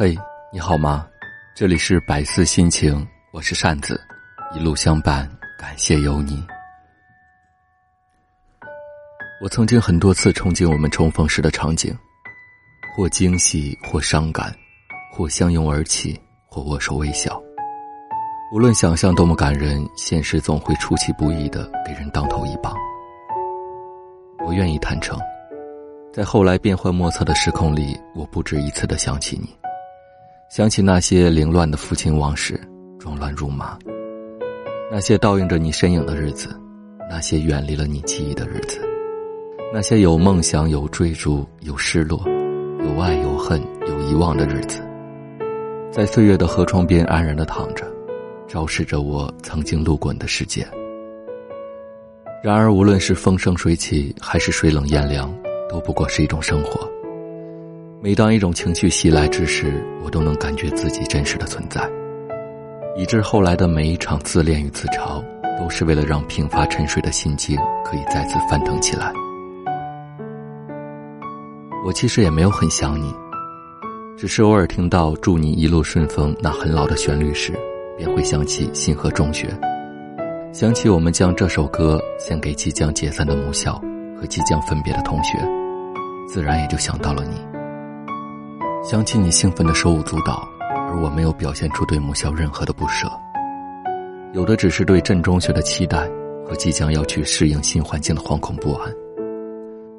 嘿，你好吗？这里是百思心情，我是扇子，一路相伴，感谢有你。我曾经很多次憧憬我们重逢时的场景，或惊喜，或伤感，或相拥而泣，或握手微笑。无论想象多么感人，现实总会出其不意的给人当头一棒。我愿意坦诚，在后来变幻莫测的时空里，我不止一次的想起你。想起那些凌乱的父亲往事，装乱如麻；那些倒映着你身影的日子，那些远离了你记忆的日子，那些有梦想、有追逐、有失落、有爱、有恨、有遗忘的日子，在岁月的河床边安然的躺着，昭示着我曾经路过你的世界。然而，无论是风生水起，还是水冷雁凉，都不过是一种生活。每当一种情绪袭来之时，我都能感觉自己真实的存在，以致后来的每一场自恋与自嘲，都是为了让平乏沉睡的心境可以再次翻腾起来。我其实也没有很想你，只是偶尔听到“祝你一路顺风”那很老的旋律时，便会想起新河中学，想起我们将这首歌献给即将解散的母校和即将分别的同学，自然也就想到了你。想起你兴奋的手舞足蹈，而我没有表现出对母校任何的不舍，有的只是对镇中学的期待和即将要去适应新环境的惶恐不安。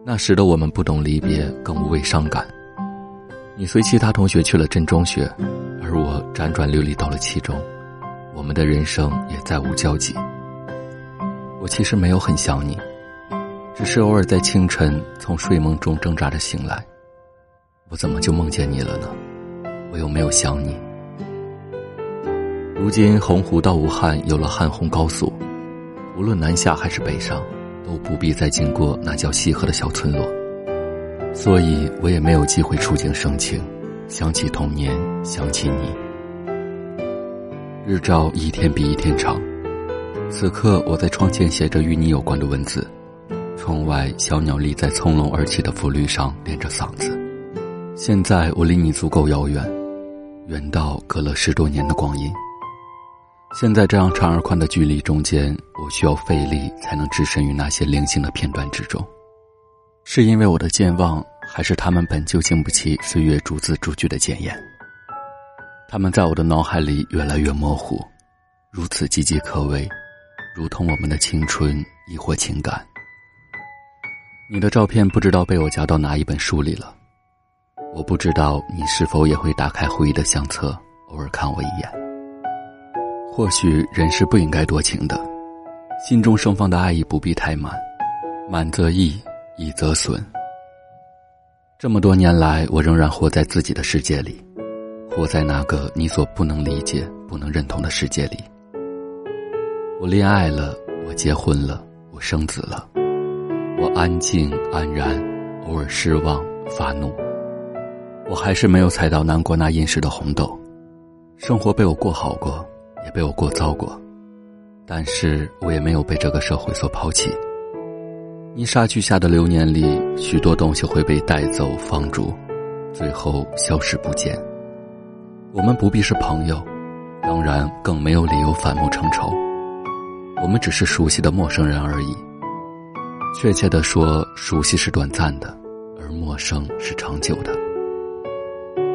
那时的我们不懂离别，更无畏伤感。你随其他同学去了镇中学，而我辗转流离到了其中，我们的人生也再无交集。我其实没有很想你，只是偶尔在清晨从睡梦中挣扎着醒来。我怎么就梦见你了呢？我又没有想你。如今洪湖到武汉有了汉洪高速，无论南下还是北上，都不必再经过那叫西河的小村落，所以我也没有机会触景生情，想起童年，想起你。日照一天比一天长，此刻我在窗前写着与你有关的文字，窗外小鸟立在葱茏而起的浮绿上连着嗓子。现在我离你足够遥远，远到隔了十多年的光阴。现在这样长而宽的距离中间，我需要费力才能置身于那些零星的片段之中。是因为我的健忘，还是他们本就经不起岁月逐字逐句的检验？他们在我的脑海里越来越模糊，如此岌岌可危，如同我们的青春，亦或情感。你的照片不知道被我夹到哪一本书里了。我不知道你是否也会打开回忆的相册，偶尔看我一眼。或许人是不应该多情的，心中盛放的爱意不必太满，满则溢，溢则损。这么多年来，我仍然活在自己的世界里，活在那个你所不能理解、不能认同的世界里。我恋爱了，我结婚了，我生子了，我安静安然，偶尔失望发怒。我还是没有踩到南国那殷实的红豆，生活被我过好过，也被我过糟过，但是我也没有被这个社会所抛弃。泥沙俱下的流年里，许多东西会被带走放逐，最后消失不见。我们不必是朋友，当然更没有理由反目成仇。我们只是熟悉的陌生人而已。确切的说，熟悉是短暂的，而陌生是长久的。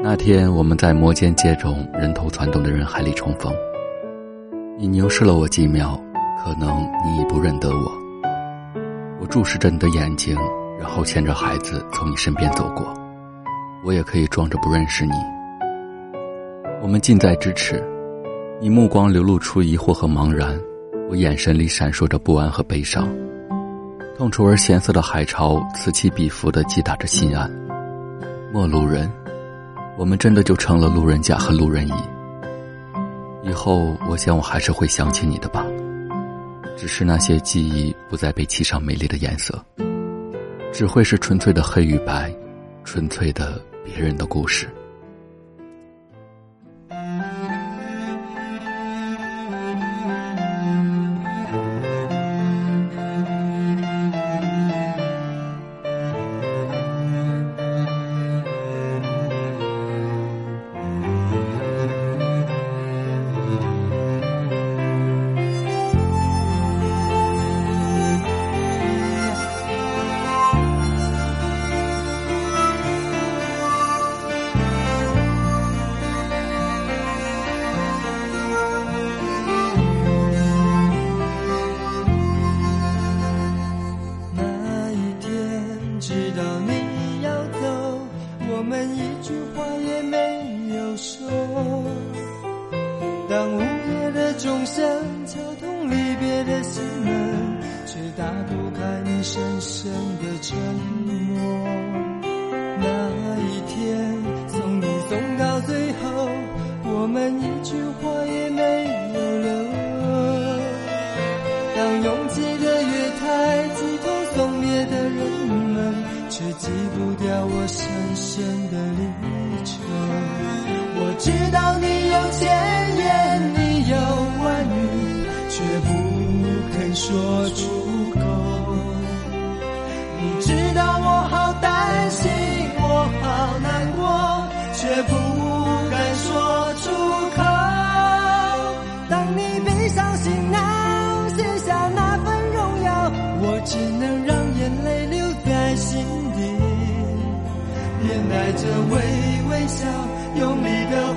那天我们在摩肩接踵、人头攒动的人海里重逢，你凝视了我几秒，可能你已不认得我。我注视着你的眼睛，然后牵着孩子从你身边走过。我也可以装着不认识你。我们近在咫尺，你目光流露出疑惑和茫然，我眼神里闪烁着不安和悲伤。痛楚而咸涩的海潮此起彼伏的击打着心岸。陌路人。我们真的就成了路人甲和路人乙。以后，我想我还是会想起你的吧，只是那些记忆不再被漆上美丽的颜色，只会是纯粹的黑与白，纯粹的别人的故事。在我深深的离愁，我知道。微笑用力的